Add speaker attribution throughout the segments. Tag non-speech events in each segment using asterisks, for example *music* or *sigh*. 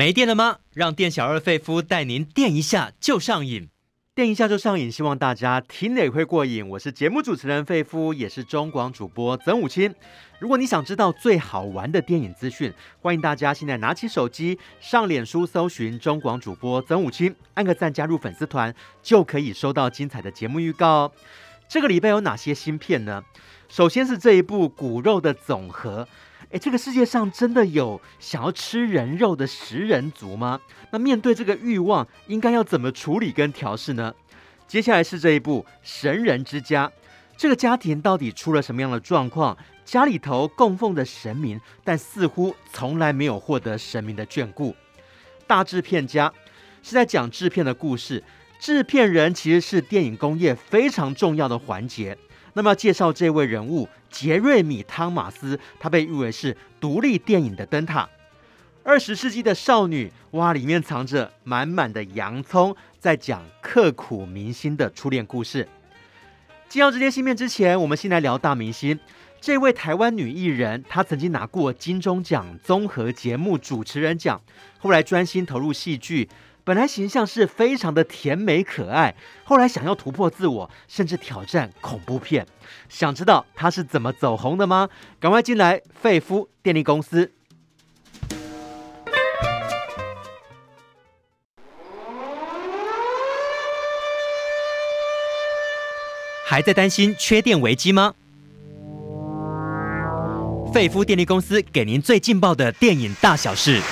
Speaker 1: 没电了吗？让店小二费夫带您电一下就上瘾，电一下就上瘾。希望大家听了也会过瘾。我是节目主持人费夫，也是中广主播曾武清。如果你想知道最好玩的电影资讯，欢迎大家现在拿起手机上脸书搜寻中广主播曾武清，按个赞加入粉丝团，就可以收到精彩的节目预告哦。这个礼拜有哪些新片呢？首先是这一部《骨肉的总和》。诶，这个世界上真的有想要吃人肉的食人族吗？那面对这个欲望，应该要怎么处理跟调试呢？接下来是这一部《神人之家》，这个家庭到底出了什么样的状况？家里头供奉的神明，但似乎从来没有获得神明的眷顾。大制片家是在讲制片的故事，制片人其实是电影工业非常重要的环节。那么要介绍这位人物。杰瑞米·汤马斯，他被誉为是独立电影的灯塔。二十世纪的少女，哇，里面藏着满满的洋葱，在讲刻骨铭心的初恋故事。进到这些新片之前，我们先来聊大明星。这位台湾女艺人，她曾经拿过金钟奖综合节目主持人奖，后来专心投入戏剧。本来形象是非常的甜美可爱，后来想要突破自我，甚至挑战恐怖片。想知道他是怎么走红的吗？赶快进来，费夫电力公司。还在担心缺电危机吗？费夫电力公司给您最劲爆的电影大小事。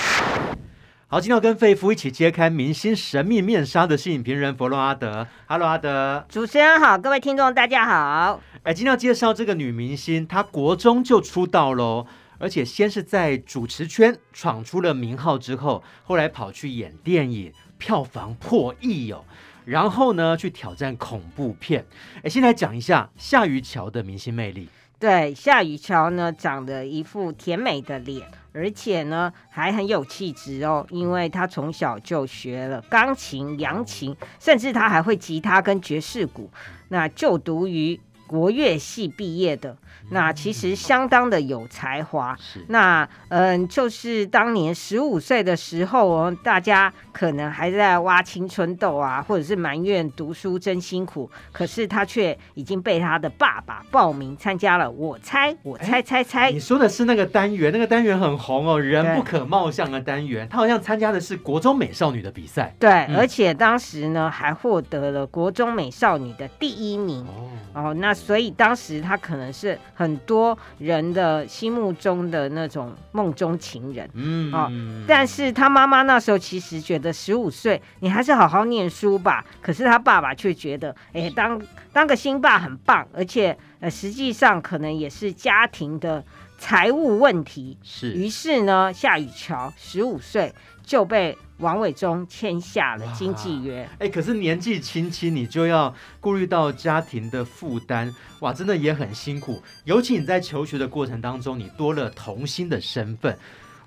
Speaker 1: 好，今天要跟费夫一起揭开明星神秘面纱的是影评人弗洛阿德。Hello，阿德。
Speaker 2: 主持人好，各位听众大家好。
Speaker 1: 哎，今天要介绍这个女明星，她国中就出道喽，而且先是在主持圈闯出了名号，之后后来跑去演电影，票房破亿哦。然后呢，去挑战恐怖片。哎，先来讲一下夏于乔的明星魅力。
Speaker 2: 对，夏雨乔呢，长得一副甜美的脸。而且呢，还很有气质哦，因为他从小就学了钢琴、扬琴，甚至他还会吉他跟爵士鼓。那就读于国乐系毕业的。那其实相当的有才华。是那嗯、呃，就是当年十五岁的时候哦，大家可能还在挖青春痘啊，或者是埋怨读书真辛苦。可是他却已经被他的爸爸报名参加了。我猜，我猜猜猜，
Speaker 1: 你说的是那个单元，那个单元很红哦，人不可貌相的单元。他好像参加的是国中美少女的比赛。
Speaker 2: 对，嗯、而且当时呢，还获得了国中美少女的第一名。哦，哦，那所以当时他可能是。很多人的心目中的那种梦中情人，嗯，哦，但是他妈妈那时候其实觉得十五岁你还是好好念书吧，可是他爸爸却觉得，哎，当当个新爸很棒，而且呃，实际上可能也是家庭的财务问题，是，于是呢，夏雨乔十五岁就被。王伟忠签下了经纪约，
Speaker 1: 哎，可是年纪轻轻你就要顾虑到家庭的负担，哇，真的也很辛苦。尤其你在求学的过程当中，你多了童星的身份。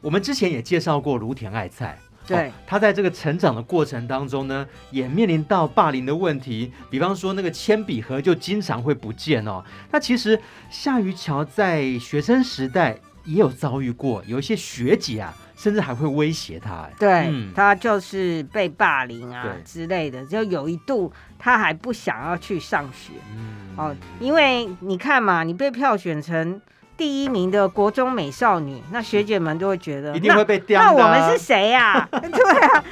Speaker 1: 我们之前也介绍过芦田爱菜，
Speaker 2: 对、哦，
Speaker 1: 他在这个成长的过程当中呢，也面临到霸凌的问题，比方说那个铅笔盒就经常会不见哦。那其实夏于乔在学生时代也有遭遇过，有一些学姐啊。甚至还会威胁他，
Speaker 2: 对、嗯、他就是被霸凌啊之类的，就有一度他还不想要去上学，嗯、哦，因为你看嘛，你被票选成。第一名的国中美少女，那学姐们都会觉得
Speaker 1: 一定会被刁。
Speaker 2: 那我们是谁呀、啊？*laughs* 对啊，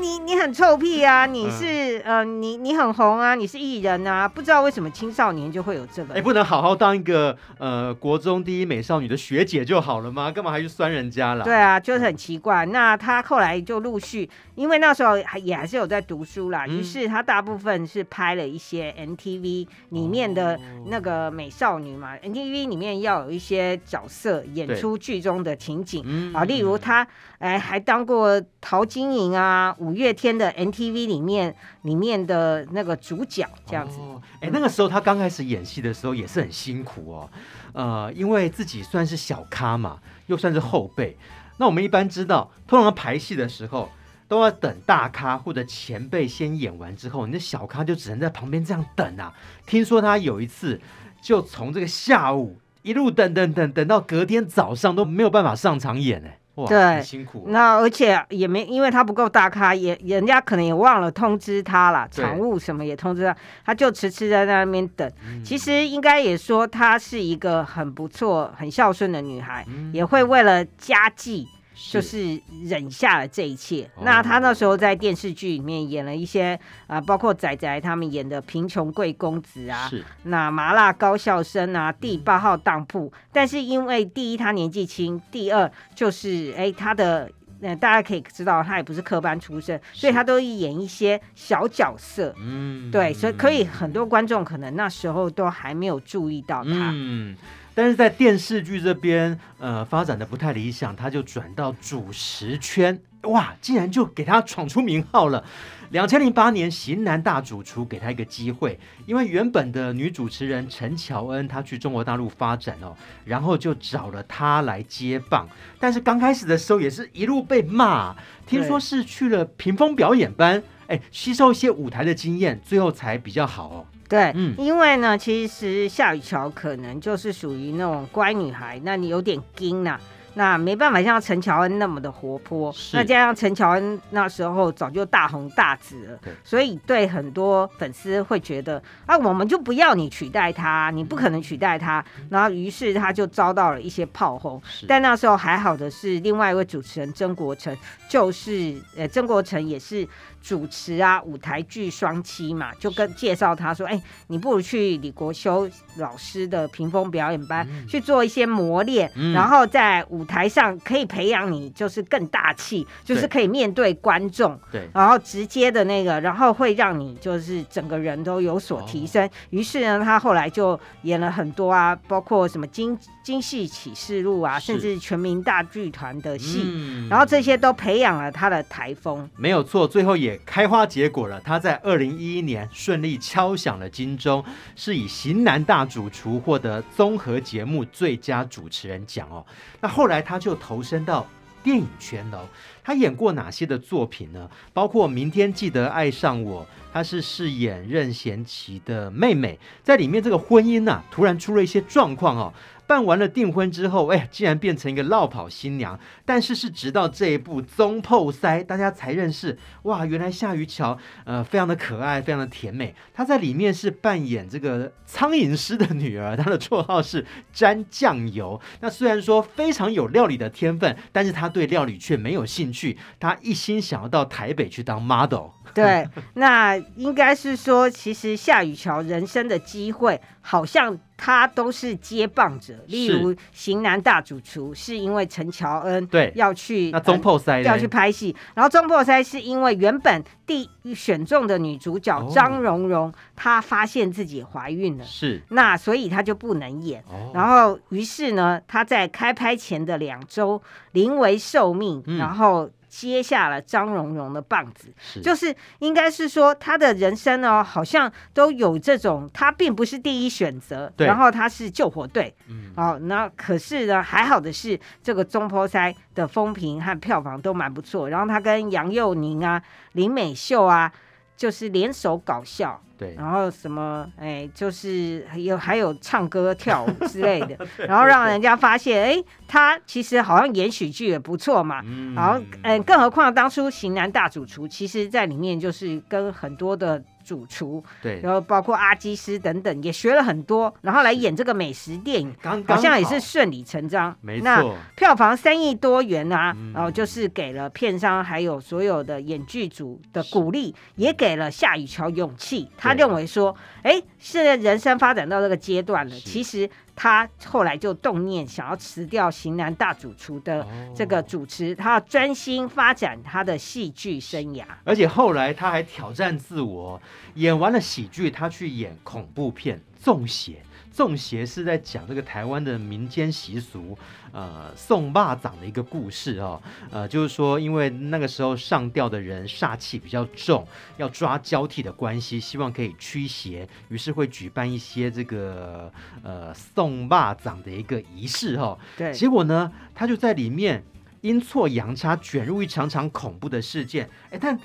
Speaker 2: 你你很臭屁啊！你是、嗯、呃，你你很红啊！你是艺人啊！不知道为什么青少年就会有这个？
Speaker 1: 哎，不能好好当一个呃国中第一美少女的学姐就好了吗？干嘛还去酸人家了？
Speaker 2: 对啊，就是很奇怪。那她后来就陆续，因为那时候还也还是有在读书啦，于、嗯、是她大部分是拍了一些 MTV 里面的那个美少女嘛、哦、，MTV 里面要有一些。些角色演出剧中的情景啊，例如他哎还当过陶晶莹啊，五月天的 NTV 里面里面的那个主角这样子。
Speaker 1: 哎、哦，那个时候他刚开始演戏的时候也是很辛苦哦，呃，因为自己算是小咖嘛，又算是后辈。那我们一般知道，通常排戏的时候都要等大咖或者前辈先演完之后，你的小咖就只能在旁边这样等啊。听说他有一次就从这个下午。一路等等等等到隔天早上都没有办法上场演哎，哇，对，辛苦。
Speaker 2: 那而且也没，因为他不够大咖，也人家可能也忘了通知他了，
Speaker 1: 对
Speaker 2: 场务什么也通知他，他就迟迟在那边等。
Speaker 1: 嗯、
Speaker 2: 其实应该也说，她是一个很不错、很孝顺的女孩，
Speaker 1: 嗯、
Speaker 2: 也会为了家计。就是忍下了这一切。
Speaker 1: 哦、
Speaker 2: 那他那时候在电视剧里面演了一些啊、呃，包括仔仔他们演的《贫穷贵公子》啊，
Speaker 1: 是
Speaker 2: 那麻辣高校生啊，第八号当铺。嗯、但是因为第一他年纪轻，第二就是哎他的呃大家可以知道他也不是科班出身，所以他都演一些小角色。
Speaker 1: 嗯，
Speaker 2: 对，所以可以很多观众可能那时候都还没有注意到他。
Speaker 1: 嗯。但是在电视剧这边，呃，发展的不太理想，他就转到主持圈，哇，竟然就给他闯出名号了。两千零八年，型男大主厨给他一个机会，因为原本的女主持人陈乔恩她去中国大陆发展哦，然后就找了他来接棒。但是刚开始的时候也是一路被骂，听说是去了屏风表演班，哎，吸收一些舞台的经验，最后才比较好哦。
Speaker 2: 对，嗯、因为呢，其实夏雨乔可能就是属于那种乖女孩，那你有点惊呐、啊。那没办法像陈乔恩那么的活泼，是那加上陈乔恩那时候早就大红大紫了，所以对很多粉丝会觉得啊，我们就不要你取代他，你不可能取代他。嗯、然后于是他就遭到了一些炮轰。是但那时候还好的是，另外一位主持人曾国成，就是呃曾国成也是主持啊舞台剧双栖嘛，就跟介绍他说，哎是，你不如去李国修老师的屏风表演班、嗯、去做一些磨练，嗯、然后在舞台上可以培养你，就是更大气，就是可以面对观众，对，然后直接的那个，然后会让你就是整个人都有所提升。哦、于是呢，他后来就演了很多啊，包括什么《京京戏启示录》啊，甚至全民大剧团的戏，嗯、然后这些都培养了他的台风。
Speaker 1: 没有错，最后也开花结果了。他在二零一一年顺利敲响了金钟，是以型男大主厨获得综合节目最佳主持人奖哦。那后来。他就投身到电影圈了。他演过哪些的作品呢？包括《明天记得爱上我》，他是饰演任贤齐的妹妹，在里面这个婚姻呐、啊，突然出了一些状况哦。办完了订婚之后，哎，竟然变成一个落跑新娘。但是是直到这一部《总铺师》，大家才认识，哇，原来夏于乔呃非常的可爱，非常的甜美。她在里面是扮演这个苍蝇师的女儿，她的绰号是沾酱油。那虽然说非常有料理的天分，但是她对料理却没有兴趣。她一心想要到台北去当 model。
Speaker 2: 对，*laughs* 那应该是说，其实夏雨乔人生的机会，好像他都是接棒者。例如《型男大主厨》，是因为陈乔恩对。要去
Speaker 1: 那总铺师
Speaker 2: 要去拍戏，然后总铺师是因为原本第一选中的女主角张榕容，她发现自己怀孕了，是。那所以她就不能演。然后于是呢，她在开拍前的两周临危受命，然后。接下了张荣荣的棒子，是。就是应该是说他的人生呢，好像都有这种，他并不是第一选择，然后他是救火队，嗯，哦，那可是呢，还好的是这个中坡塞的风评和票房都蛮不错，然后他跟杨佑宁啊、林美秀啊，就是联手搞笑。对，然后什么，哎，就是还有还有唱歌跳舞之类的，*laughs* 然后让人家发现，哎，他其实好像演喜剧也不错嘛。嗯，然后，嗯，更何况当初型男大主厨，其实在里面就是跟很多的。主厨对，然后包括阿基师等等，也学了很多，然后来演这个美食电影，刚刚好像也是顺理成章。没错，那票房三亿多元啊，嗯、然后就是给了片商还有所有的演剧组的鼓励，也给了夏雨乔勇气。他认为说，哎对，现在人生发展到这个阶段了，其实。他后来就动念想要辞掉型男大主厨的这个主持，他要专心发展他的戏剧生涯。而且后来他还挑战自我，演完了喜剧，他去演恐怖片《中邪》。粽邪是在讲这个台湾的民间习俗，呃，送肉粽的一个故事哦。呃，就是说，因为那个时候上吊的人煞气比较重，要抓交替的关系，希望可以驱邪，于是会举办一些这个呃送肉粽的一个仪式哦。对，结果呢，他就在里面阴错阳差卷入一场场恐怖的事件。哎，但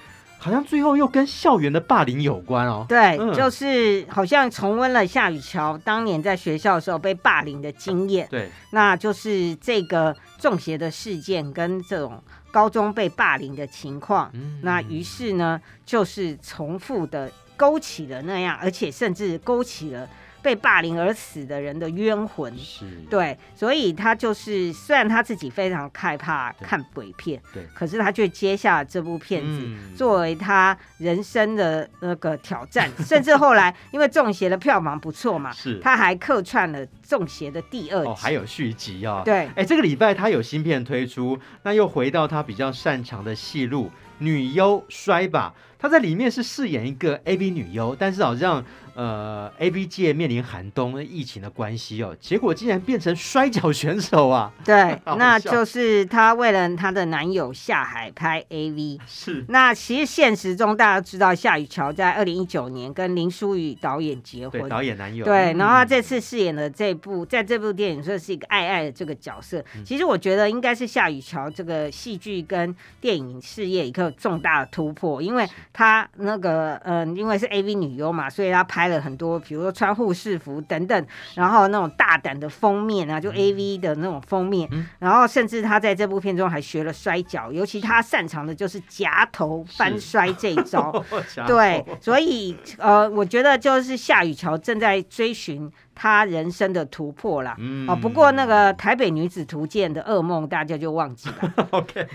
Speaker 1: 好像最后又跟校园的霸凌有关哦。
Speaker 2: 对，嗯、就是好像重温了夏雨乔当年在学校的时候被霸凌的经验。
Speaker 1: 对，
Speaker 2: 那就是这个中邪的事件跟这种高中被霸凌的情况。嗯、那于是呢，就是重复的勾起了那样，而且甚至勾起了。被霸凌而死的人的冤魂，
Speaker 1: 是。
Speaker 2: 对，所以他就是虽然他自己非常害怕看鬼片，
Speaker 1: 对，
Speaker 2: 可是他却接下了这部片子，嗯、作为他人生的那个挑战，*laughs* 甚至后来因为《中邪》的票房不错嘛，
Speaker 1: 是，
Speaker 2: 他还客串了《中邪》的第二集，
Speaker 1: 哦，还有续集啊、哦，
Speaker 2: 对，
Speaker 1: 哎，这个礼拜他有新片推出，那又回到他比较擅长的戏路，女优摔吧，他在里面是饰演一个 AV 女优，但是好像。呃，AV 界面临寒冬疫情的关系哦，结果竟然变成摔跤选手啊！
Speaker 2: 对，*laughs* 那就是她为了她的男友下海拍 AV。
Speaker 1: 是。
Speaker 2: 那其实现实中大家知道，夏雨乔在二零一九年跟林书宇导演结婚，
Speaker 1: 导演男友。
Speaker 2: 对，然后她这次饰演的这部，在这部电影说是一个爱爱的这个角色。嗯、其实我觉得应该是夏雨乔这个戏剧跟电影事业一个重大的突破，因为他那个嗯、呃，因为是 AV 女优嘛，所以她拍。了很多，比如说穿护士服等等，然后那种大胆的封面啊，就 A V 的那种封面，嗯、然后甚至她在这部片中还学了摔跤，尤其他擅长的就是夹头翻摔这一招。*laughs* 对，所以呃，我觉得就是夏雨乔正在追寻他人生的突破啦。嗯、哦，不过那个台北女子图鉴的噩梦大家就忘记了。*laughs*
Speaker 1: OK，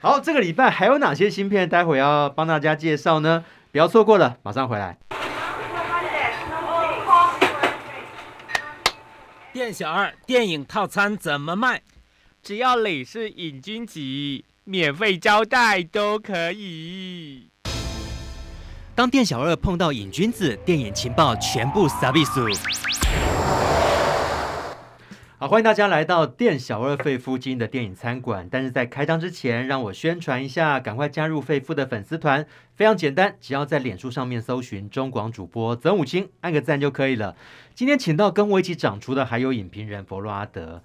Speaker 1: 好，这个礼拜还有哪些新片？待会要帮大家介绍呢？不要错过了，马上回来。
Speaker 3: 店小二，电影套餐怎么卖？
Speaker 4: 只要你是瘾君子，免费招待都可以。
Speaker 1: 当店小二碰到瘾君子，电影情报全部撒比苏。好，欢迎大家来到店小二费夫经营的电影餐馆。但是在开张之前，让我宣传一下，赶快加入费夫的粉丝团，非常简单，只要在脸书上面搜寻中广主播曾武清，按个赞就可以了。今天请到跟我一起长出的还有影评人佛洛阿德。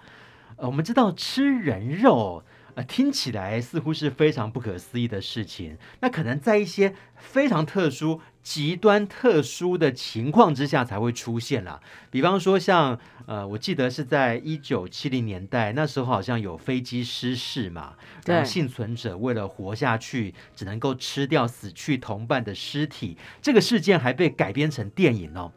Speaker 1: 呃，我们知道吃人肉，呃，听起来似乎是非常不可思议的事情。那可能在一些非常特殊、极端特殊的情况之下才会出现啦。比方说像，呃，我记得是在一九七零年代，那时候好像有飞机失事嘛，然后幸存者为了活下去，只能够吃掉死去同伴的尸体。这个事件还被改编成电影哦。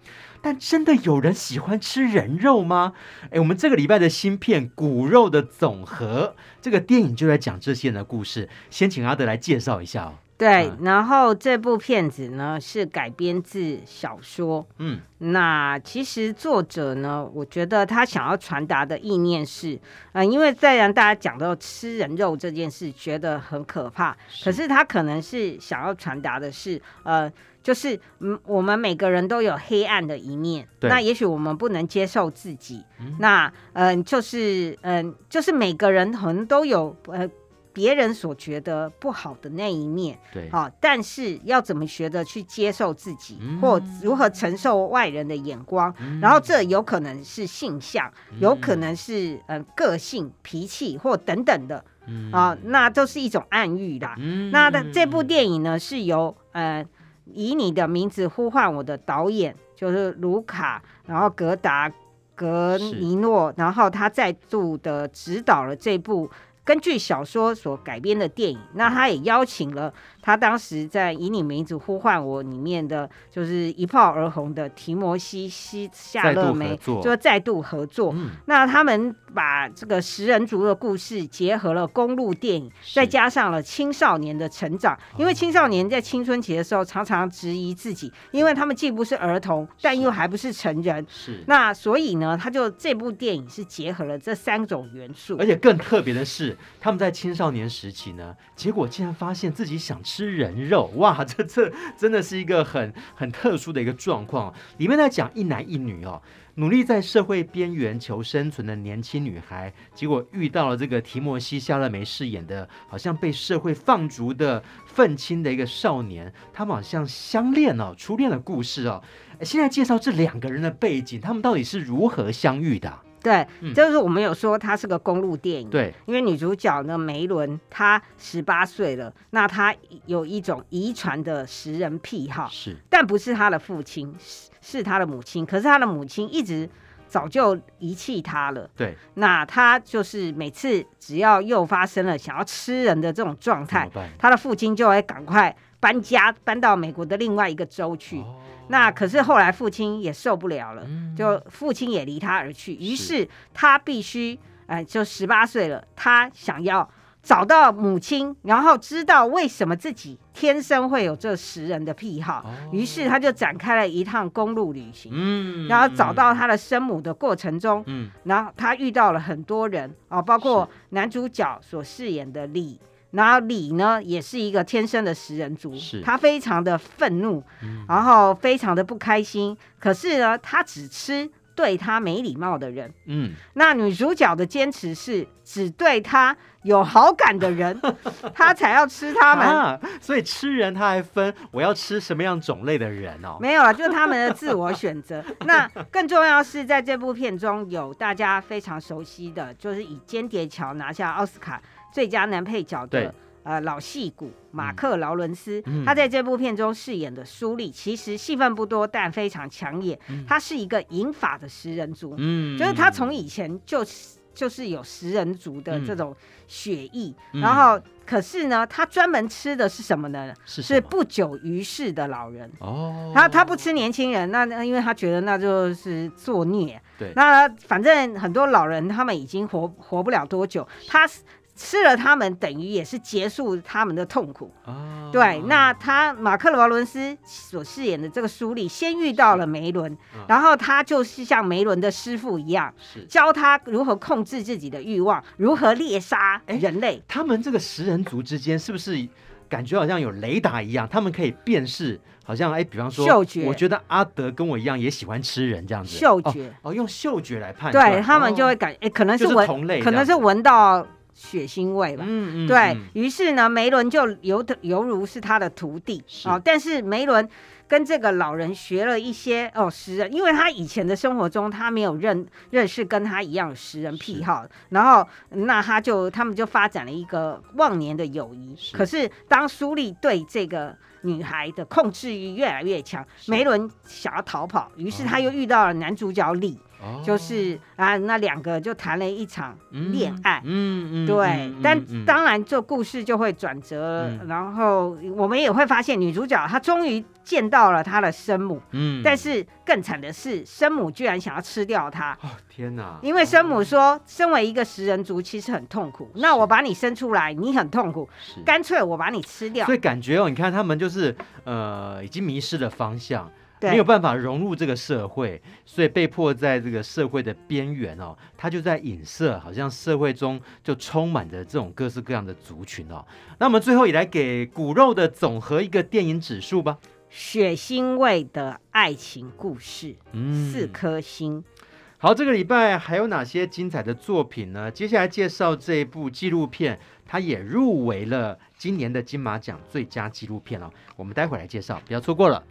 Speaker 1: 但真的有人喜欢吃人肉吗？哎，我们这个礼拜的新片《骨肉的总和》这个电影就在讲这些人的故事。先请阿德来介绍一下哦。
Speaker 2: 对，嗯、然后这部片子呢是改编自小说。嗯，那其实作者呢，我觉得他想要传达的意念是，嗯、呃，因为虽然大家讲到吃人肉这件事觉得很可怕，是，可是他可能是想要传达的是，呃。就是嗯，我们每个人都有黑暗的一面，那也许我们不能接受自己，嗯、那嗯、呃，就是嗯、呃，就是每个人可能都有呃别人所觉得不好的那一面，
Speaker 1: 对，
Speaker 2: 好、哦，但是要怎么学着去接受自己，嗯、或如何承受外人的眼光，嗯、然后这有可能是性向，嗯、有可能是嗯、呃、个性、脾气或等等的，啊、嗯。哦，那都是一种暗喻啦。嗯、那的这部电影呢，是由呃。以你的名字呼唤我的导演就是卢卡，然后格达格尼诺，然后他再度的指导了这部根据小说所改编的电影。那他也邀请了。他当时在《以你名字呼唤我》里面的就是一炮而红的提摩西西夏勒梅，就再度合作。嗯、那他们把这个食人族的故事结合了公路电影，再加上了青少年的成长。因为青少年在青春期的时候常常质疑自己，因为他们既不是儿童，但又还不是成人。
Speaker 1: 是。
Speaker 2: 那所以呢，他就这部电影是结合了这三种元素。
Speaker 1: 而且更特别的是，他们在青少年时期呢，结果竟然发现自己想吃。吃人肉 *laughs* 哇，这这真的是一个很很特殊的一个状况。里面在讲一男一女哦，努力在社会边缘求生存的年轻女孩，结果遇到了这个提摩西·夏勒梅饰演的，好像被社会放逐的愤青的一个少年。他们好像相恋哦，初恋的故事哦。现在介绍这两个人的背景，他们到底是如何相遇的？
Speaker 2: 对，
Speaker 1: 嗯、
Speaker 2: 就是我们有说它是个公路电影。
Speaker 1: 对，
Speaker 2: 因为女主角呢梅伦她十八岁了，那她有一种遗传的食人癖好，
Speaker 1: 是，
Speaker 2: 但不是她的父亲，是是她的母亲。可是她的母亲一直早就遗弃她了。
Speaker 1: 对，
Speaker 2: 那她就是每次只要又发生了想要吃人的这种状态，她的父亲就会赶快搬家搬到美国的另外一个州去。哦。那可是后来父亲也受不了了，嗯、就父亲也离他而去，于是。他必须，哎、呃，就十八岁了，他想要找到母亲，然后知道为什么自己天生会有这食人的癖好，于、哦、是他就展开了一趟公路旅行，嗯，然后找到他的生母的过程中，嗯，然后他遇到了很多人啊、哦，包括男主角所饰演的李。然后李呢，也是一个天生的食人族，是他非常的愤怒，嗯、然后非常的不开心。可是呢，他只吃对他没礼貌的人。嗯，那女主角的坚持是只对他有好感的人，*laughs* 他才要吃他们。
Speaker 1: 啊、所以吃人他还分我要吃什么样种类的人哦？
Speaker 2: 没有啊，就是他们的自我选择。*laughs* 那更重要是在这部片中有大家非常熟悉的，就是以《间谍桥》拿下奥斯卡。最佳男配角的呃老戏骨马克劳伦斯，嗯、他在这部片中饰演的苏丽，其实戏份不多，但非常抢眼。嗯、他是一个银发的食人族，嗯、就是他从以前就是就是有食人族的这种血液，嗯、然后可是呢，他专门吃的是什么呢？是，是不久于世的老人哦。他他不吃年轻人，那那因为他觉得那就是作孽。对，那反正很多老人他们已经活活不了多久，他。吃了他们，等于也是结束他们的痛苦。哦、对，那他马克·罗伦斯所饰演的这个苏丽，先遇到了梅伦，嗯、然后他就是像梅伦的师傅一样，是教他如何控制自己的欲望，如何猎杀人类。
Speaker 1: 他们这个食人族之间是不是感觉好像有雷达一样？他们可以辨识，好像哎，比方说，嗅觉。我觉得阿德跟我一样也喜欢吃人这样子。
Speaker 2: 嗅觉哦，
Speaker 1: 哦，用嗅觉来判断，
Speaker 2: 对他们就会感哎，可能是闻，同类可能是闻到。血腥味吧，嗯嗯，对，嗯，于是呢，梅伦就犹犹如是他的徒弟。是。哦。但是梅伦跟这个老人学了一些哦食人，因为他以前的生活中他没有认认识跟他一样有食人癖好，然后那他就他们就发展了一个忘年的友谊。是。可是当苏丽对这个女孩的控制欲越来越强，梅伦想要逃跑，于是他又遇到了男主角李。哦就是啊，那两个就谈了一场恋爱，嗯嗯，对，但当然这故事就会转折，然后我们也会发现女主角她终于见到了她的生母，嗯，但是更惨的是生母居然想要吃掉她，
Speaker 1: 哦天哪！
Speaker 2: 因为生母说，身为一个食人族其实很痛苦，那我把你生出来，你很痛苦，干脆我把你吃掉，
Speaker 1: 所以感觉哦，你看他们就是呃，已经迷失了方向。没有办法融入这个社会，所以被迫在这个社会的边缘哦，他就在影射，好像社会中就充满着这种各式各样的族群哦。那我们最后也来给骨肉的总和一个电影指数吧。
Speaker 2: 血腥味的爱情故事，嗯，四颗星。
Speaker 1: 好，这个礼拜还有哪些精彩的作品呢？接下来介绍这一部纪录片，它也入围了今年的金马奖最佳纪录片哦。我们待会儿来介绍，不要错过了。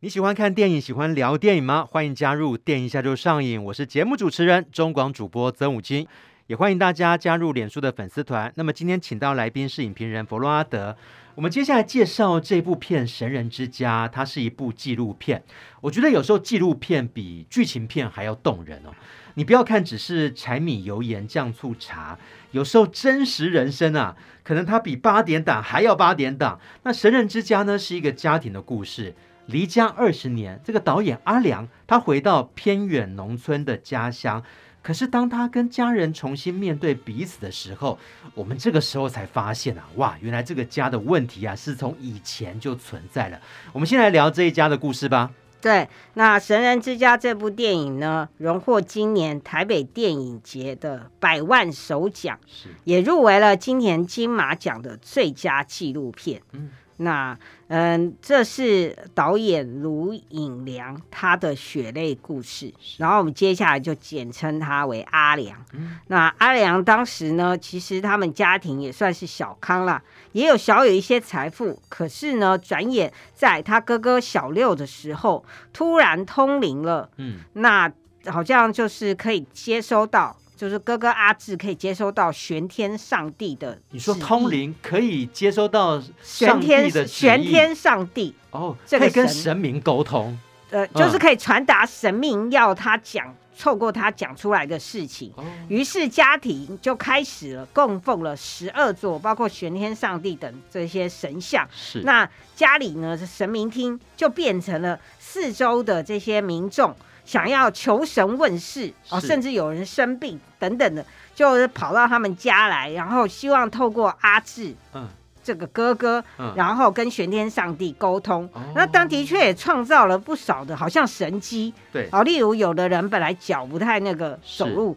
Speaker 1: 你喜欢看电影，喜欢聊电影吗？欢迎加入电影一下就上瘾。我是节目主持人中广主播曾武金，也欢迎大家加入脸书的粉丝团。那么今天请到来宾是影评人弗洛阿德。我们接下来介绍这部片《神人之家》，它是一部纪录片。我觉得有时候纪录片比剧情片还要动人哦。你不要看只是柴米油盐酱醋茶，有时候真实人生啊，可能它比八点档还要八点档。那《神人之家》呢，是一个家庭的故事。离家二十年，这个导演阿良，他回到偏远农村的家乡。可是当他跟家人重新面对彼此的时候，我们这个时候才发现啊，哇，原来这个家的问题啊，是从以前就存在了。我们先来聊这一家的故事吧。
Speaker 2: 对，那《神人之家》这部电影呢，荣获今年台北电影节的百万首奖，是也入围了今年金马奖的最佳纪录片。嗯。那嗯，这是导演卢寅良他的血泪故事，然后我们接下来就简称他为阿良。嗯、那阿良当时呢，其实他们家庭也算是小康啦，也有小有一些财富，可是呢，转眼在他哥哥小六的时候突然通灵了。嗯，那好像就是可以接收到，就是哥哥阿志可以接收到玄天上帝的。
Speaker 1: 你说通灵可以接收到
Speaker 2: 玄天的玄天上帝。
Speaker 1: 哦，这个可以跟神。明沟通，
Speaker 2: 呃，就是可以传达神明要他讲。透过他讲出来的事情，于是家庭就开始了供奉了十二座，包括玄天上帝等这些神像。
Speaker 1: 是，
Speaker 2: 那家里呢，神明厅就变成了四周的这些民众想要求神问事哦，甚至有人生病等等的，就是跑到他们家来，然后希望透过阿志，嗯。这个哥哥，然后跟玄天上帝沟通，嗯、那当的确也创造了不少的，好像神机。
Speaker 1: 对，
Speaker 2: 好，例如有的人本来脚不太那个走路，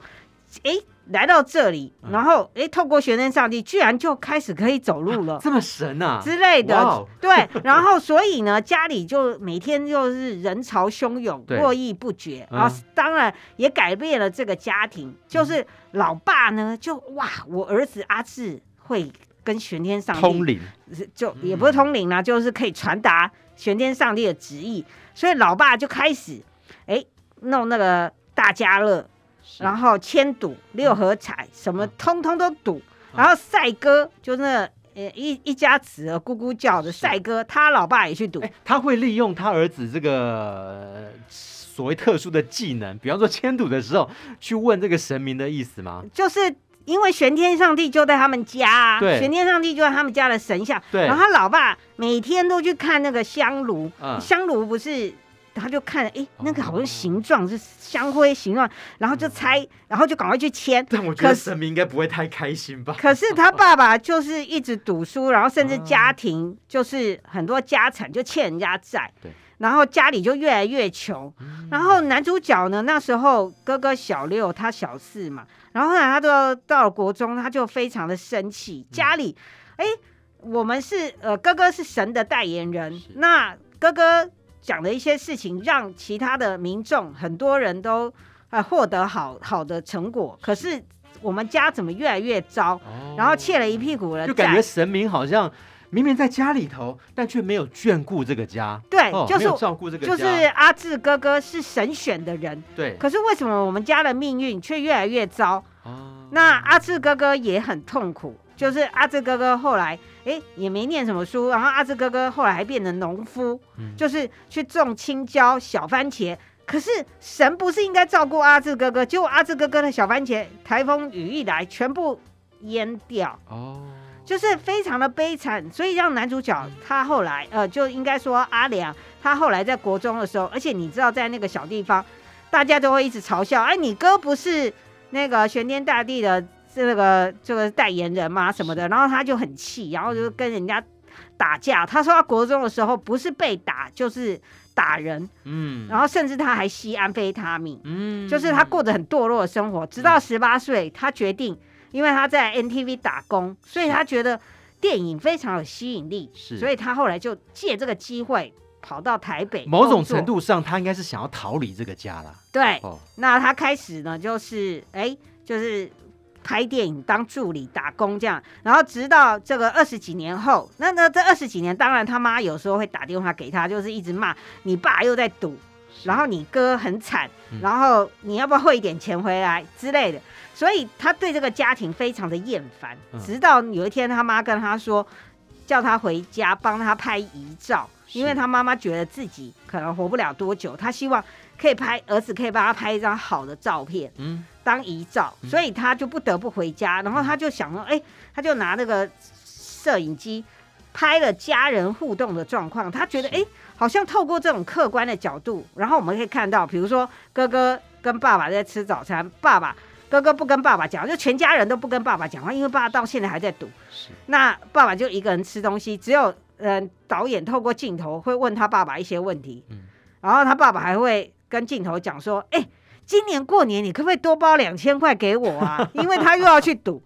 Speaker 2: 哎，来到这里，然后哎，透过玄天上帝，居然就开始可以走路了，
Speaker 1: 啊、这么神啊
Speaker 2: 之类的。*laughs* 对，然后所以呢，家里就每天就是人潮汹涌，络绎不绝。然后当然也改变了这个家庭，就是老爸呢，就哇，我儿子阿志会。跟玄天上帝
Speaker 1: 通灵，
Speaker 2: 就也不是通灵啦，嗯、就是可以传达玄天上帝的旨意。所以老爸就开始哎、欸、弄那个大家乐，然后签赌六合彩，什么通通都赌。嗯、然后赛鸽就那呃一一家子的咕咕叫的赛鸽，他老爸也去赌、欸。
Speaker 1: 他会利用他儿子这个所谓特殊的技能，比方说迁赌的时候去问这个神明的意思吗？
Speaker 2: 就是。因为玄天上帝就在他们家啊，对，玄天上帝就在他们家的神像，
Speaker 1: 对。
Speaker 2: 然后他老爸每天都去看那个香炉，嗯、香炉不是，他就看，哎，那个好像形状是香灰形状，然后就猜，嗯、然后就赶快去签。
Speaker 1: 但我觉得神明应该不会太开心吧？
Speaker 2: 可是他爸爸就是一直赌输，然后甚至家庭就是很多家产就欠人家债，对。然后家里就越来越穷，嗯、然后男主角呢，那时候哥哥小六，他小四嘛。然后后来，他就到了国中，他就非常的生气。家里，哎，我们是呃，哥哥是神的代言人，那哥哥讲的一些事情，让其他的民众很多人都呃获得好好的成果。可是我们家怎么越来越糟？哦、然后欠了一屁股的债，
Speaker 1: 就感觉神明好像明明在家里头，但却没有眷顾这个家。
Speaker 2: 对，哦、就是
Speaker 1: 照顾这个家。
Speaker 2: 就是阿志哥哥是神选的人。
Speaker 1: 对。
Speaker 2: 可是为什么我们家的命运却越来越糟？哦。那阿志哥哥也很痛苦，就是阿志哥哥后来哎也没念什么书，然后阿智哥哥后来还变成农夫，嗯、就是去种青椒、小番茄。可是神不是应该照顾阿智哥哥？结果阿智哥哥的小番茄台风雨一来，全部淹掉。哦。就是非常的悲惨，所以让男主角他后来呃，就应该说阿良，他后来在国中的时候，而且你知道在那个小地方，大家都会一直嘲笑，哎，你哥不是那个玄天大帝的这个这个代言人嘛？什么的，然后他就很气，然后就跟人家打架。他说他国中的时候不是被打就是打人，嗯，然后甚至他还吸安非他命，嗯，就是他过着很堕落的生活，直到十八岁，他决定。因为他在 NTV 打工，所以他觉得电影非常有吸引力，是所以他后来就借这个机会跑到台北。
Speaker 1: 某种程度上，他应该是想要逃离这个家了。
Speaker 2: 对，哦、那他开始呢，就是哎，就是拍电影当助理打工这样，然后直到这个二十几年后，那那这二十几年，当然他妈有时候会打电话给他，就是一直骂你爸又在赌，然后你哥很惨，嗯、然后你要不要汇一点钱回来之类的。所以他对这个家庭非常的厌烦，直到有一天他妈跟他说，叫他回家帮他拍遗照，因为他妈妈觉得自己可能活不了多久，他希望可以拍儿子可以帮他拍一张好的照片，嗯，当遗照，所以他就不得不回家，然后他就想说，哎，他就拿那个摄影机拍了家人互动的状况，他觉得，哎，好像透过这种客观的角度，然后我们可以看到，比如说哥哥跟爸爸在吃早餐，爸爸。哥哥不跟爸爸讲，就全家人都不跟爸爸讲话，因为爸爸到现在还在赌。是那爸爸就一个人吃东西，只有嗯、呃、导演透过镜头会问他爸爸一些问题，嗯、然后他爸爸还会跟镜头讲说：“哎、欸，今年过年你可不可以多包两千块给我啊？*laughs* 因为他又要去赌。”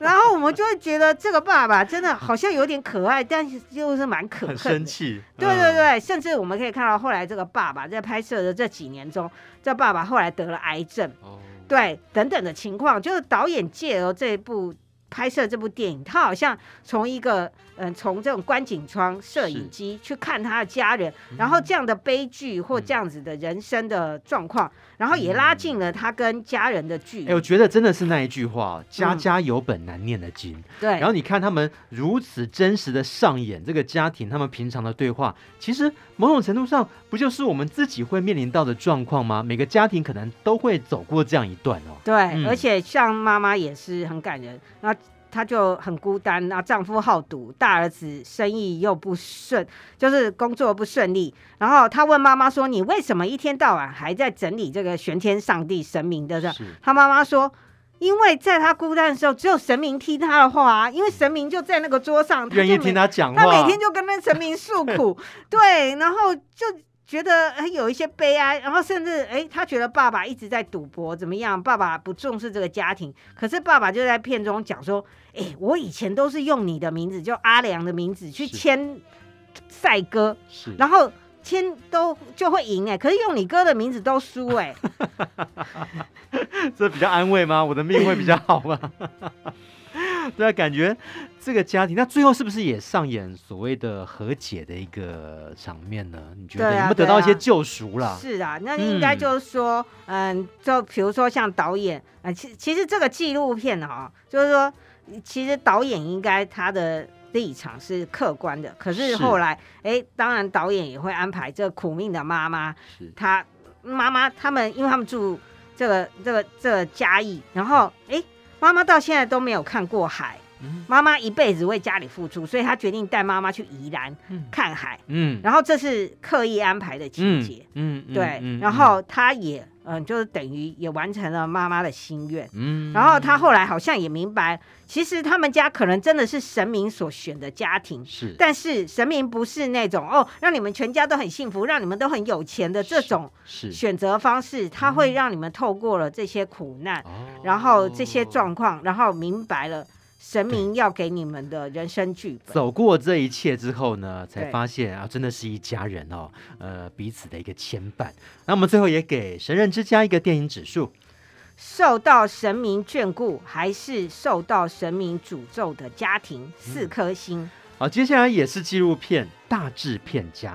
Speaker 2: 然后我们就会觉得这个爸爸真的好像有点可爱，但是又是蛮可恨。
Speaker 1: 很生气。
Speaker 2: 对对对，嗯、甚至我们可以看到后来这个爸爸在拍摄的这几年中，这爸爸后来得了癌症。哦对，等等的情况，就是导演借由这部拍摄这部电影，他好像从一个嗯，从这种观景窗摄影机去看他的家人，然后这样的悲剧或这样子的人生的状况，然后也拉近了他跟家人的距离。
Speaker 1: 哎，我觉得真的是那一句话：“家家有本难念的经。”对。然后你看他们如此真实的上演这个家庭，他们平常的对话，其实某种程度上不就是我们自己会面临到的状况吗？每个家庭可能都会走过这样一段哦。
Speaker 2: 对，而且像妈妈也是很感人。那。她就很孤单，啊丈夫好赌，大儿子生意又不顺，就是工作不顺利。然后她问妈妈说：“你为什么一天到晚还在整理这个玄天上帝神明的？”是她妈妈说：“因为在她孤单的时候，只有神明听她的话啊，因为神明就在那个桌上，
Speaker 1: 愿意听她讲话。
Speaker 2: 她每天就跟那神明诉苦，*laughs* 对，然后就。”觉得还有一些悲哀，然后甚至哎，他觉得爸爸一直在赌博，怎么样？爸爸不重视这个家庭。可是爸爸就在片中讲说：“哎，我以前都是用你的名字，就阿良的名字去签赛鸽，然后签都就会赢哎，可是用你哥的名字都输哎。*laughs* ”
Speaker 1: 这比较安慰吗？我的命会比较好吗？*laughs* 对啊，感觉这个家庭，那最后是不是也上演所谓的和解的一个场面呢？你觉得有没有得到一些救赎啦？
Speaker 2: 是啊，那应该就是说，嗯，嗯，就比如说像导演啊，其、呃、其实这个纪录片哈、哦，就是说，其实导演应该他的立场是客观的，可是后来，哎，当然导演也会安排这苦命的妈妈，她妈妈他们，因为他们住这个这个这个嘉义，然后哎。妈妈到现在都没有看过海，妈妈一辈子为家里付出，所以他决定带妈妈去宜兰看海。嗯，然后这是刻意安排的情节。嗯，对，然后他也。嗯，就是等于也完成了妈妈的心愿。嗯，然后他后来好像也明白，其实他们家可能真的是神明所选的家庭。是，但是神明不是那种哦，让你们全家都很幸福，让你们都很有钱的这种选择方式。他会让你们透过了这些苦难，嗯、然后这些状况，然后明白了。神明要给你们的人生剧本，
Speaker 1: 走过这一切之后呢，才发现啊，真的是一家人哦，呃，彼此的一个牵绊。那我们最后也给《神人之家》一个电影指数：
Speaker 2: 受到神明眷顾还是受到神明诅咒的家庭，四颗星。嗯、
Speaker 1: 好，接下来也是纪录片《大制片家》。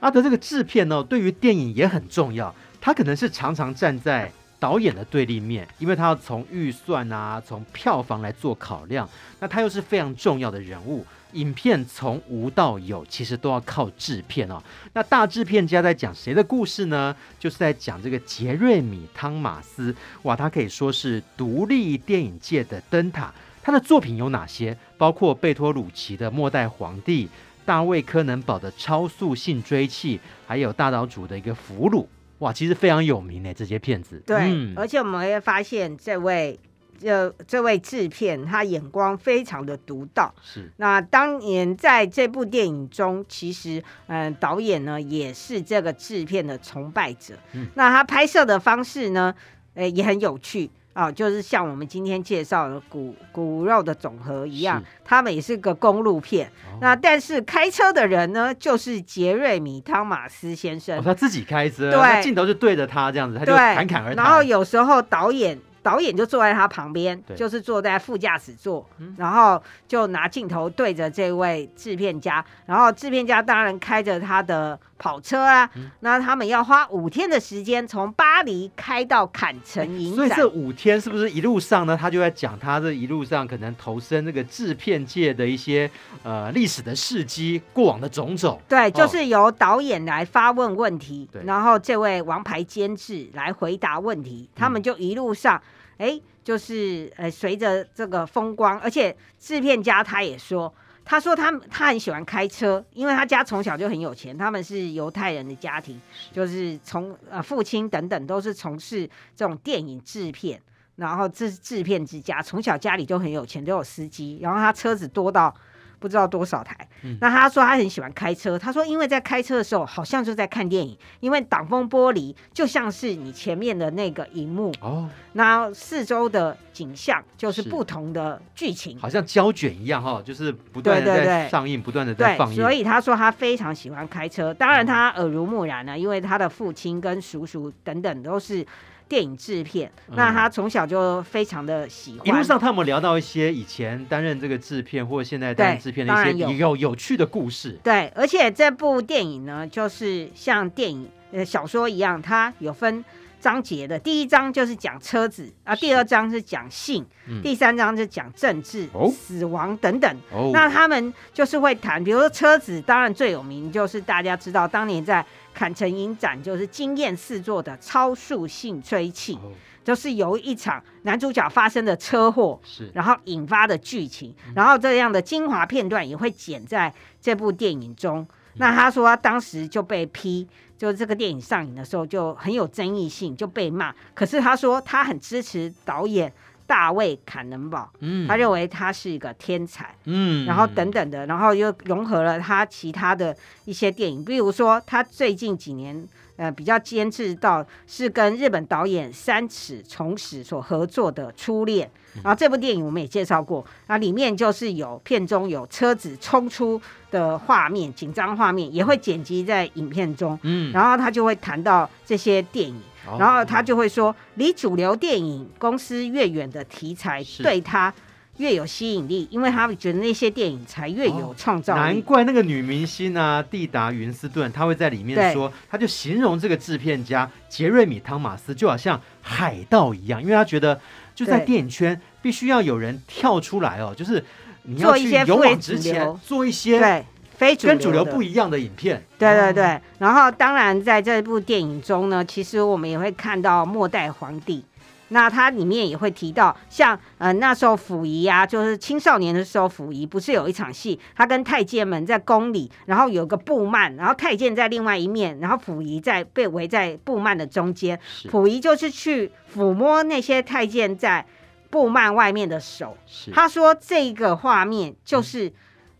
Speaker 1: 阿德这个制片呢，对于电影也很重要，他可能是常常站在。导演的对立面，因为他要从预算啊，从票房来做考量，那他又是非常重要的人物。影片从无到有，其实都要靠制片哦。那大制片家在讲谁的故事呢？就是在讲这个杰瑞米·汤马斯。哇，他可以说是独立电影界的灯塔。他的作品有哪些？包括贝托鲁奇的《末代皇帝》，大卫·柯能堡的《超速性追缉》，还有大岛主的一个《俘虏》。哇，其实非常有名诶，这些片子。
Speaker 2: 对，嗯、而且我们会发现，这位这这位制片，他眼光非常的独到。是。那当年在这部电影中，其实嗯、呃，导演呢也是这个制片的崇拜者。嗯。那他拍摄的方式呢，诶也很有趣。哦，就是像我们今天介绍的骨骨肉的总和一样，他们也是个公路片。哦、那但是开车的人呢，就是杰瑞米汤马斯先生，
Speaker 1: 哦、他自己开车，对，镜头就对着他这样子，他就侃侃而谈。
Speaker 2: 然后有时候导演。导演就坐在他旁边，就是坐在副驾驶座，嗯，然后就拿镜头对着这位制片家，然后制片家当然开着他的跑车啊，嗯，那他们要花五天的时间从巴黎开到坎城影展，
Speaker 1: 所以这五天是不是一路上呢？他就在讲他这一路上可能投身这个制片界的一些呃历史的事迹、过往的种种。
Speaker 2: 对，就是由导演来发问问题，哦，然后这位王牌监制来回答问题，他们就一路上。哎，就是呃，随着这个风光，而且制片家他也说，他说他他很喜欢开车，因为他家从小就很有钱，他们是犹太人的家庭，就是从呃父亲等等都是从事这种电影制片，然后制制片之家，从小家里就很有钱，都有司机，然后他车子多到。不知道多少台，嗯，那他说他很喜欢开车。他说，因为在开车的时候，好像就在看电影，因为挡风玻璃就像是你前面的那个荧幕。哦，那四周的景象就是不同的剧情，
Speaker 1: 好像胶卷一样哈，就是不断的在上映，不断的在放映。
Speaker 2: 所以他说他非常喜欢开车，当然他耳濡目染呢，因为他的父亲跟叔叔等等都是电影制片，
Speaker 1: 嗯、
Speaker 2: 那他从小就非常的喜欢。
Speaker 1: 一路上他有没有聊到一些以前担任这个制片或现在担任制片的一些有有，有趣的故事？
Speaker 2: 对，而且这部电影呢，就是像电影呃小说一样，它有分。章节的第一章就是讲车子啊，第二章是讲性，嗯、第三章是讲政治、哦、死亡等等。哦、那他们就是会谈，比如说车子，当然最有名就是大家知道，当年在坎城影展就是惊艳四座的超速性吹气，哦、就是由一场男主角发生的车祸，是。然后引发的剧情，嗯、然后这样的精华片段也会剪在这部电影中。嗯、那他说他当时就被批。就这个电影上映的时候就很有争议性，就被骂。可是他说他很支持导演大卫·坎能堡，嗯，他认为他是一个天才，嗯，然后等等的，然后又融合了他其他的一些电影，比如说他最近几年。呃，比较监制到是跟日本导演三尺崇史所合作的《初恋》，然后这部电影我们也介绍过，那里面就是有片中有车子冲出的画面，紧张画面也会剪辑在影片中，嗯，然后他就会谈到这些电影，然后他就会说，离主流电影公司越远的题材对他。越有吸引力，因为他们觉得那些电影才越有创造力。哦。
Speaker 1: 难怪那个女明星啊，蒂达·云斯顿，她会在里面说，她就形容这个制片家杰瑞米·汤马斯就好像海盗一样，因为她觉得就在电影圈必须要有人跳出来哦，就是你要去勇往直前，做一些对非主流跟主流不一样的影片。
Speaker 2: 对对对，然后当然在这部电影中呢，其实我们也会看到末代皇帝。那它里面也会提到，像呃那时候溥仪啊，就是青少年的时候，溥仪不是有一场戏，他跟太监们在宫里，然后有个布幔，然后太监在另外一面，然后溥仪在被围在布幔的中间，溥仪就是去抚摸那些太监在布幔外面的手，他说这个画面就是。嗯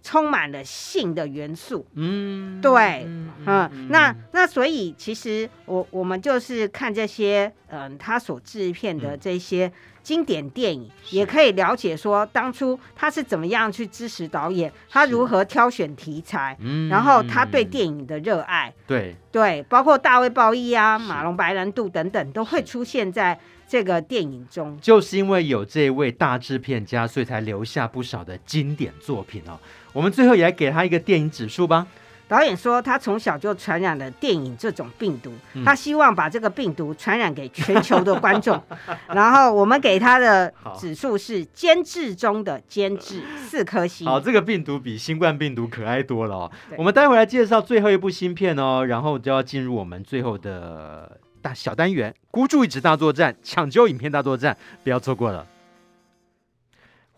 Speaker 2: 充满了性的元素，嗯，对，嗯，嗯嗯那那所以其实我我们就是看这些，嗯、呃，他所制片的这些经典电影，嗯、也可以了解说当初他是怎么样去支持导演，他如何挑选题材，嗯，然后他对电影的热爱，
Speaker 1: 对。
Speaker 2: 对，包括大卫鲍伊啊、马龙白兰度等等，都会出现在。这个电影中，
Speaker 1: 就是因为有这位大制片家，所以才留下不少的经典作品哦。我们最后也来给他一个电影指数吧。
Speaker 2: 导演说，他从小就传染了电影这种病毒，嗯、他希望把这个病毒传染给全球的观众。*laughs* 然后我们给他的指数是监制中的监制，四颗星。
Speaker 1: 好，这个病毒比新冠病毒可爱多了哦。我们待会来介绍最后一部新片哦，然后就要进入我们最后的。大小单元，孤注一掷大作战，抢救影片大作战，不要错过了。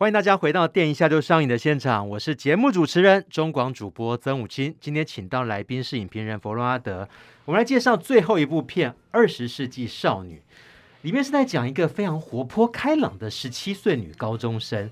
Speaker 1: 欢迎大家回到电影一下就上映的现场，我是节目主持人中广主播曾武清。今天请到来宾是影评人弗洛阿德，我们来介绍最后一部片《二十世纪少女》，里面是在讲一个非常活泼开朗的十七岁女高中生。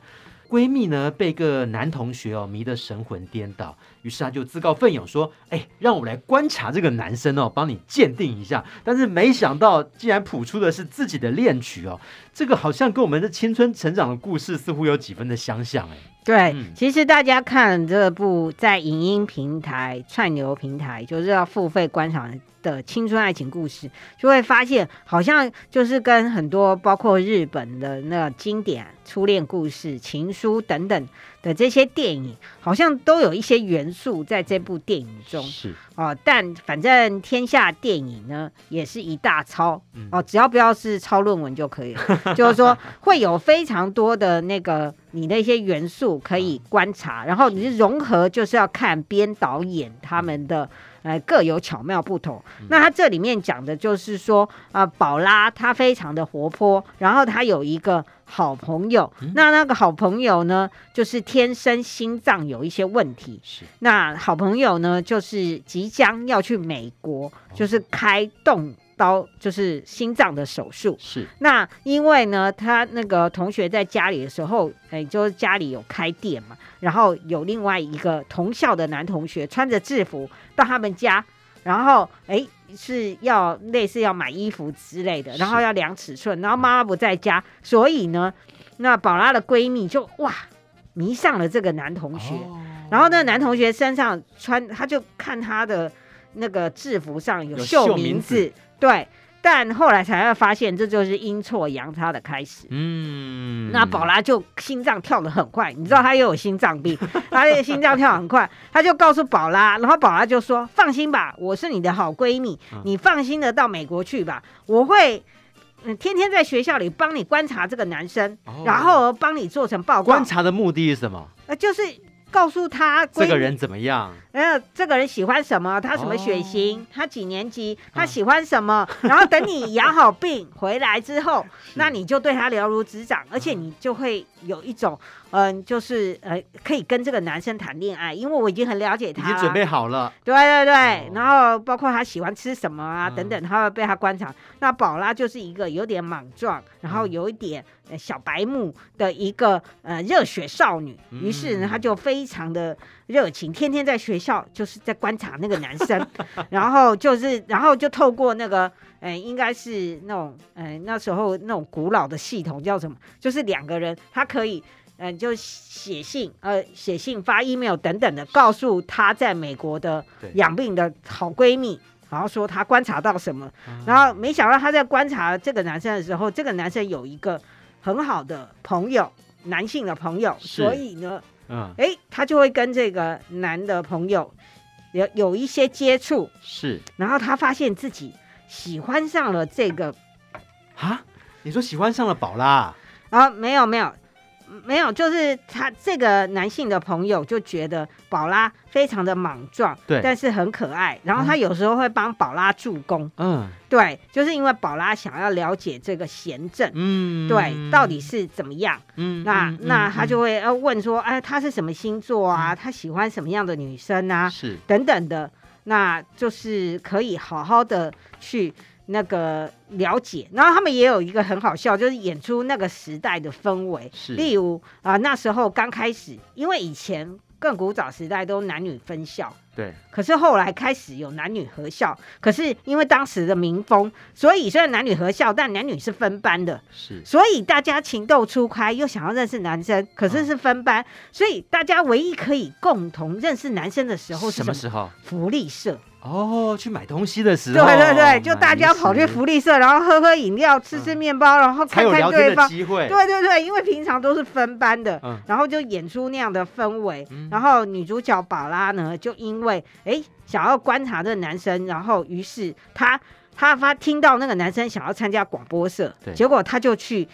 Speaker 1: 闺蜜呢被个男同学哦迷得神魂颠倒，于是她就自告奋勇说：“哎，让我来观察这个男生哦，帮你鉴定一下。”但是没想到，竟然谱出的是自己的恋曲哦，这个好像跟我们的青春成长的故事似乎有几分的相像哎。
Speaker 2: 对，嗯、其实大家看这部在影音平台、串流平台，就是要付费观赏的青春爱情故事，就会发现好像就是跟很多包括日本的那经典初恋故事、情书等等的这些电影，好像都有一些元素在这部电影中。是哦，但反正天下电影呢，也是一大抄、嗯、哦，只要不要是抄论文就可以了。*laughs* 就是说会有非常多的那个你的一些元素可以观察，然后你是融合，就是要看编导演他们的。呃，各有巧妙不同。那他这里面讲的就是说，啊、呃，宝拉她非常的活泼，然后她有一个好朋友，嗯、那那个好朋友呢，就是天生心脏有一些问题。是，那好朋友呢，就是即将要去美国，就是开动刀，就是心脏的手术。是，那因为呢，他那个同学在家里的时候，哎，就是家里有开店嘛。然后有另外一个同校的男同学穿着制服到他们家，然后哎是要类似要买衣服之类的，然后要量尺寸，然后妈妈不在家，所以呢，那宝拉的闺蜜就哇迷上了这个男同学，哦、然后那个男同学身上穿，他就看他的那个制服上有绣名字，名字对，但后来才会发现，这就是阴错阳差的开始。
Speaker 1: 嗯，
Speaker 2: 那宝拉就心脏跳得很快，你知道他又有心脏病，*laughs* 他的心脏跳很快，他就告诉宝拉，然后宝拉就说：“放心吧，我是你的好闺蜜，你放心的到美国去吧，我会嗯天天在学校里帮你观察这个男生，
Speaker 1: 哦、
Speaker 2: 然后帮你做成报告。
Speaker 1: 观察的目的是什么？
Speaker 2: 呃，就是。”告诉他
Speaker 1: 这个人怎么样？
Speaker 2: 呃，这个人喜欢什么？他什么血型？
Speaker 1: 哦、
Speaker 2: 他几年级？他喜欢什么？嗯、然后等你养好病回来之后，*laughs* 那你就对他了如指掌，而且你就会有一种。嗯，就是呃，可以跟这个男生谈恋爱，因为我已经很了解他，
Speaker 1: 已经准备好了。
Speaker 2: 对对对，
Speaker 1: 哦、
Speaker 2: 然后包括他喜欢吃什么啊、嗯、等等，他会被他观察。那宝拉就是一个有点莽撞，然后有一点呃小白目的一个呃热血少女。于是呢，他就非常的热情，天天在学校就是在观察那个男生，*laughs* 然后就是然后就透过那个呃，应该是那种呃那时候那种古老的系统叫什么？就是两个人他可以。嗯，就写信，呃，写信发 email 等等的，告诉她在美国的养病的好闺蜜，然后说她观察到什么，然后没想到她在观察这个男生的时候，这个男生有一个很好的朋友，男性的朋友，所以呢，嗯，哎，她就会跟这个男的朋友有有一些接触，
Speaker 1: 是，
Speaker 2: 然后她发现自己喜欢上了这个，
Speaker 1: 啊，你说喜欢上了宝拉？
Speaker 2: 啊，没有没有。没有，就是他这个男性的朋友就觉得宝拉非常的莽撞，
Speaker 1: 对，
Speaker 2: 但是很可爱。然后他有时候会帮宝拉助攻，
Speaker 1: 嗯，
Speaker 2: 对，就是因为宝拉想要了解这个贤正，
Speaker 1: 嗯，
Speaker 2: 对，到底是怎么样，嗯，那那他就会要问说，哎，他是什么星座啊？他喜欢什么样的女生啊？
Speaker 1: 是
Speaker 2: 等等的，那就是可以好好的去。那个了解，然后他们也有一个很好笑，就是演出那个时代的氛围。
Speaker 1: 是，
Speaker 2: 例如啊、呃，那时候刚开始，因为以前更古早时代都男女分校，
Speaker 1: 对。
Speaker 2: 可是后来开始有男女合校，可是因为当时的民风，所以虽然男女合校，但男女是分班的。
Speaker 1: 是。所
Speaker 2: 以大家情窦初开，又想要认识男生，可是是分班，哦、所以大家唯一可以共同认识男生的时候什
Speaker 1: 么时候？
Speaker 2: 福利社。
Speaker 1: 哦，去买东西的时候，
Speaker 2: 对对对，就大家跑去福利社，然后喝喝饮料，吃吃面包，嗯、然后看看对方。
Speaker 1: 机会。
Speaker 2: 对对对，因为平常都是分班的，
Speaker 1: 嗯、
Speaker 2: 然后就演出那样的氛围。嗯、然后女主角宝拉呢，就因为哎想要观察这个男生，然后于是她她发听到那个男生想要参加广播社，
Speaker 1: 对
Speaker 2: 结果她就去。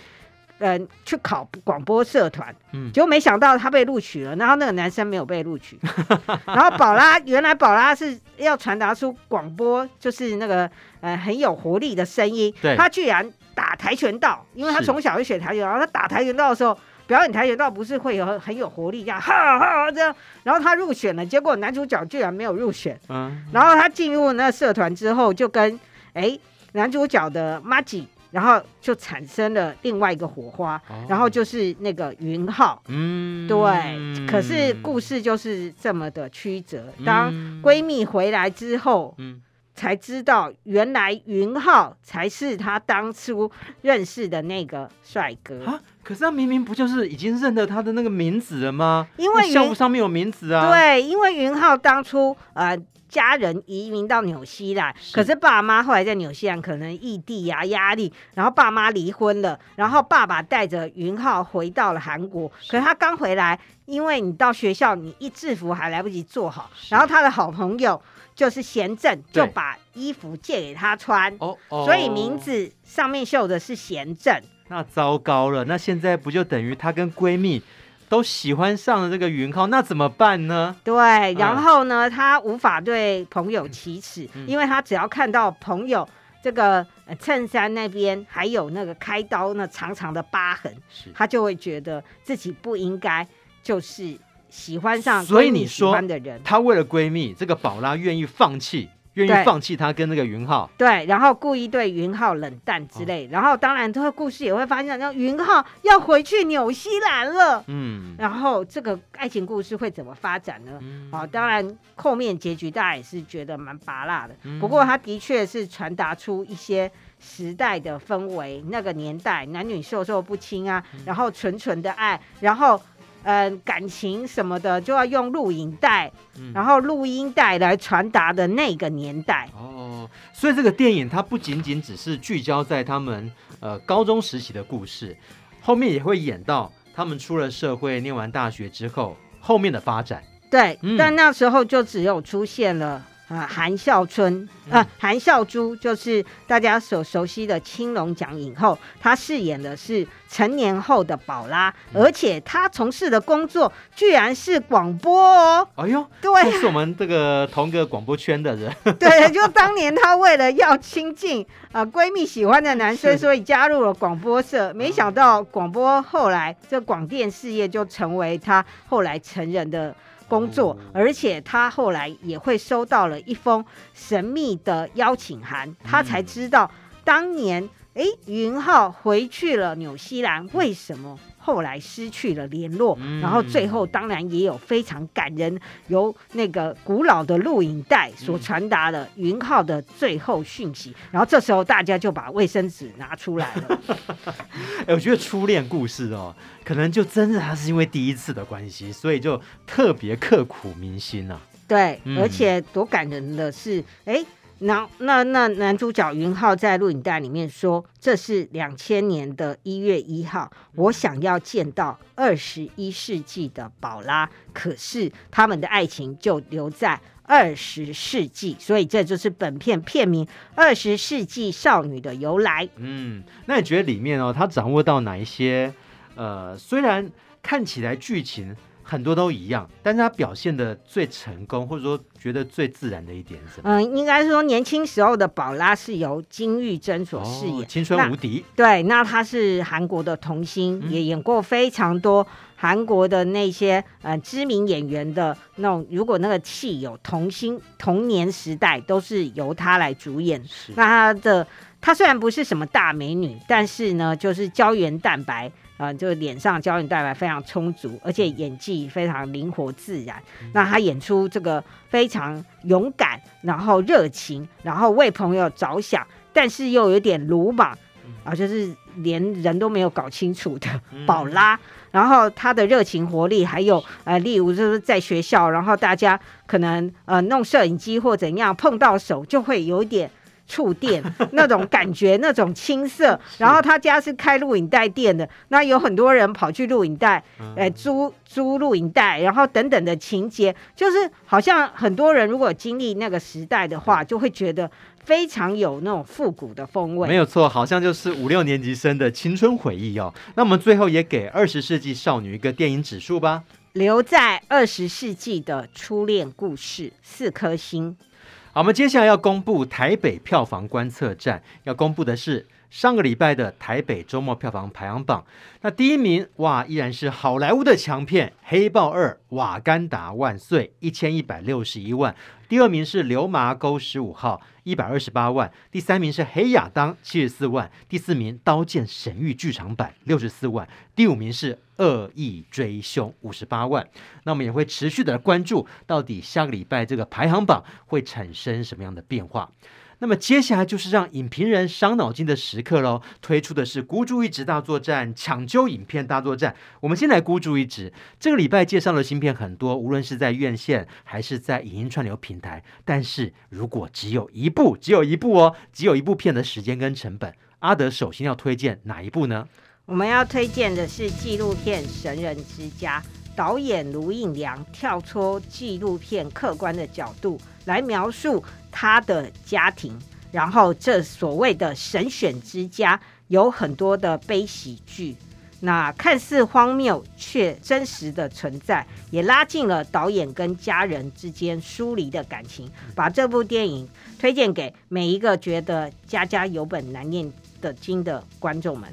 Speaker 2: 嗯、呃，去考广播社团，
Speaker 1: 嗯，
Speaker 2: 结果没想到他被录取了，然后那个男生没有被录取，*laughs* 然后宝拉原来宝拉是要传达出广播就是那个呃很有活力的声音，
Speaker 1: 对，
Speaker 2: 他居然打跆拳道，因为他从小就学跆拳道，然后他打跆拳道的时候表演跆拳道不是会有很有活力这样哈哈这样，然后他入选了，结果男主角居然没有入选，
Speaker 1: 嗯，
Speaker 2: 然后他进入那社团之后就跟哎男主角的麻吉。然后就产生了另外一个火花，哦、然后就是那个云浩，
Speaker 1: 嗯，
Speaker 2: 对。可是故事就是这么的曲折。当闺蜜回来之后，嗯，才知道原来云浩才是他当初认识的那个帅哥
Speaker 1: 啊。可是他明明不就是已经认得他的那个名字了吗？
Speaker 2: 因为
Speaker 1: 校服上面有名字啊。
Speaker 2: 对，因为云浩当初呃。家人移民到纽西兰，可是爸妈后来在纽西兰可能异地呀、啊、压力，然后爸妈离婚了，然后爸爸带着云浩回到了韩国。可是他刚回来，因为你到学校，你一制服还来不及做好，然后他的好朋友就是贤正，就把衣服借给他穿，
Speaker 1: 哦哦，
Speaker 2: 所以名字上面绣的是贤正。
Speaker 1: 那糟糕了，那现在不就等于她跟闺蜜？都喜欢上了这个云浩，那怎么办呢？
Speaker 2: 对，然后呢，他无法对朋友启齿，嗯、因为她只要看到朋友这个衬衫那边还有那个开刀那长长的疤痕，
Speaker 1: 是
Speaker 2: 他就会觉得自己不应该就是喜欢上。所以你说，
Speaker 1: 她为了闺蜜，这个宝拉愿意放弃。愿意放弃她跟那个云浩，
Speaker 2: 对，然后故意对云浩冷淡之类，哦、然后当然这个故事也会发现，那云浩要回去纽西兰了，
Speaker 1: 嗯，
Speaker 2: 然后这个爱情故事会怎么发展呢？
Speaker 1: 嗯、
Speaker 2: 哦，当然后面结局大家也是觉得蛮拔辣的，
Speaker 1: 嗯、
Speaker 2: 不过他的确是传达出一些时代的氛围，那个年代男女授受不亲啊，嗯、然后纯纯的爱，然后。嗯、呃，感情什么的就要用录影带，嗯、然后录音带来传达的那个年代。
Speaker 1: 哦，所以这个电影它不仅仅只是聚焦在他们呃高中时期的故事，后面也会演到他们出了社会、念完大学之后后面的发展。
Speaker 2: 对，嗯、但那时候就只有出现了。啊，韩孝春啊，韩孝珠就是大家所熟悉的青龙奖影后，她饰演的是成年后的宝拉，嗯、而且她从事的工作居然是广播哦。
Speaker 1: 哎呦，
Speaker 2: 对、啊，
Speaker 1: 是我们这个同个广播圈的人。*laughs*
Speaker 2: 对，就当年她为了要亲近啊闺蜜喜欢的男生，所以加入了广播社。没想到广播后来这广电事业就成为她后来成人的。工作，而且他后来也会收到了一封神秘的邀请函，他才知道当年哎，云浩回去了纽西兰，为什么？后来失去了联络，嗯、然后最后当然也有非常感人，由那个古老的录影带所传达的云浩的最后讯息。嗯、然后这时候大家就把卫生纸拿出来了。*laughs*
Speaker 1: 哎，我觉得初恋故事哦，可能就真的他是因为第一次的关系，所以就特别刻骨铭心啊。
Speaker 2: 对，嗯、而且多感人的是，哎。那那那男主角云浩在录影带里面说：“这是两千年的一月一号，我想要见到二十一世纪的宝拉，可是他们的爱情就留在二十世纪，所以这就是本片片名《二十世纪少女》的由来。”
Speaker 1: 嗯，那你觉得里面哦，他掌握到哪一些？呃，虽然看起来剧情。很多都一样，但是他表现的最成功，或者说觉得最自然的一点是什么？
Speaker 2: 嗯，应该是说年轻时候的宝拉是由金玉珍所饰演，哦，
Speaker 1: 青春无敌。
Speaker 2: 对，那她是韩国的童星，嗯、也演过非常多韩国的那些呃知名演员的那种。如果那个戏有童星童年时代，都是由她来主演。是那她的她虽然不是什么大美女，但是呢，就是胶原蛋白。啊、呃，就脸上胶原蛋白非常充足，而且演技非常灵活自然。嗯、那他演出这个非常勇敢，然后热情，然后为朋友着想，但是又有点鲁莽，啊，就是连人都没有搞清楚的 *laughs* 宝拉。嗯、然后他的热情活力，还有呃，例如就是在学校，然后大家可能呃弄摄影机或怎样碰到手，就会有一点。触电 *laughs* 那种感觉，那种青涩。然后他家是开录影带店的，那有很多人跑去录影带，哎，租租录影带，然后等等的情节，就是好像很多人如果经历那个时代的话，就会觉得非常有那种复古的风味。
Speaker 1: 没有错，好像就是五六年级生的青春回忆哦。那我们最后也给二十世纪少女一个电影指数吧，
Speaker 2: 留在二十世纪的初恋故事，四颗星。
Speaker 1: 好，我们接下来要公布台北票房观测站，要公布的是上个礼拜的台北周末票房排行榜。那第一名哇，依然是好莱坞的强片《黑豹二：瓦干达万岁》，一千一百六十一万。第二名是《流麻沟十五号》。一百二十八万，第三名是《黑亚当》七十四万，第四名《刀剑神域》剧场版六十四万，第五名是《恶意追凶》五十八万。那我们也会持续的关注，到底下个礼拜这个排行榜会产生什么样的变化。那么接下来就是让影评人伤脑筋的时刻喽！推出的是孤注一掷大作战，抢救影片大作战。我们先来孤注一掷。这个礼拜介绍的新片很多，无论是在院线还是在影音串流平台。但是如果只有一部，只有一部哦，只有一部片的时间跟成本，阿德首先要推荐哪一部呢？
Speaker 2: 我们要推荐的是纪录片《神人之家》，导演卢映良跳出纪录片客观的角度来描述。他的家庭，然后这所谓的神选之家有很多的悲喜剧，那看似荒谬却真实的存在，也拉近了导演跟家人之间疏离的感情。把这部电影推荐给每一个觉得家家有本难念的经的观众们。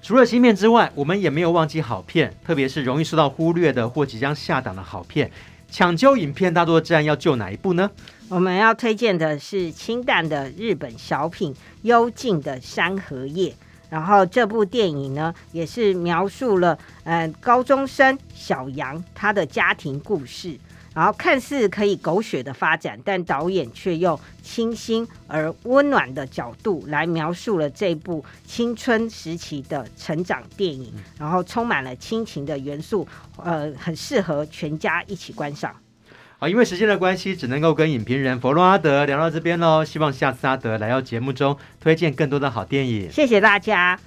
Speaker 1: 除了新片之外，我们也没有忘记好片，特别是容易受到忽略的或即将下档的好片。抢救影片大作战要救哪一部呢？
Speaker 2: 我们要推荐的是清淡的日本小品《幽静的山河夜》，然后这部电影呢，也是描述了呃高中生小杨他的家庭故事，然后看似可以狗血的发展，但导演却用清新而温暖的角度来描述了这部青春时期的成长电影，然后充满了亲情的元素，呃，很适合全家一起观赏。
Speaker 1: 好，因为时间的关系，只能够跟影评人佛罗阿德聊到这边喽。希望下次阿德来到节目中推荐更多的好电影。
Speaker 2: 谢谢大家。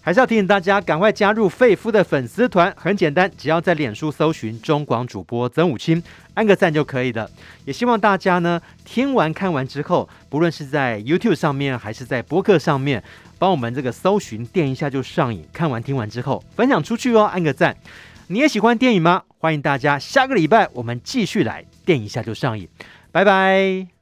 Speaker 1: 还是要提醒大家，赶快加入费夫的粉丝团，很简单，只要在脸书搜寻中广主播曾武清，按个赞就可以了。也希望大家呢，听完看完之后，不论是在 YouTube 上面，还是在播客上面，帮我们这个搜寻，电一下就上瘾。看完听完之后，分享出去哦，按个赞。你也喜欢电影吗？欢迎大家下个礼拜我们继续来电一下就上瘾。拜拜。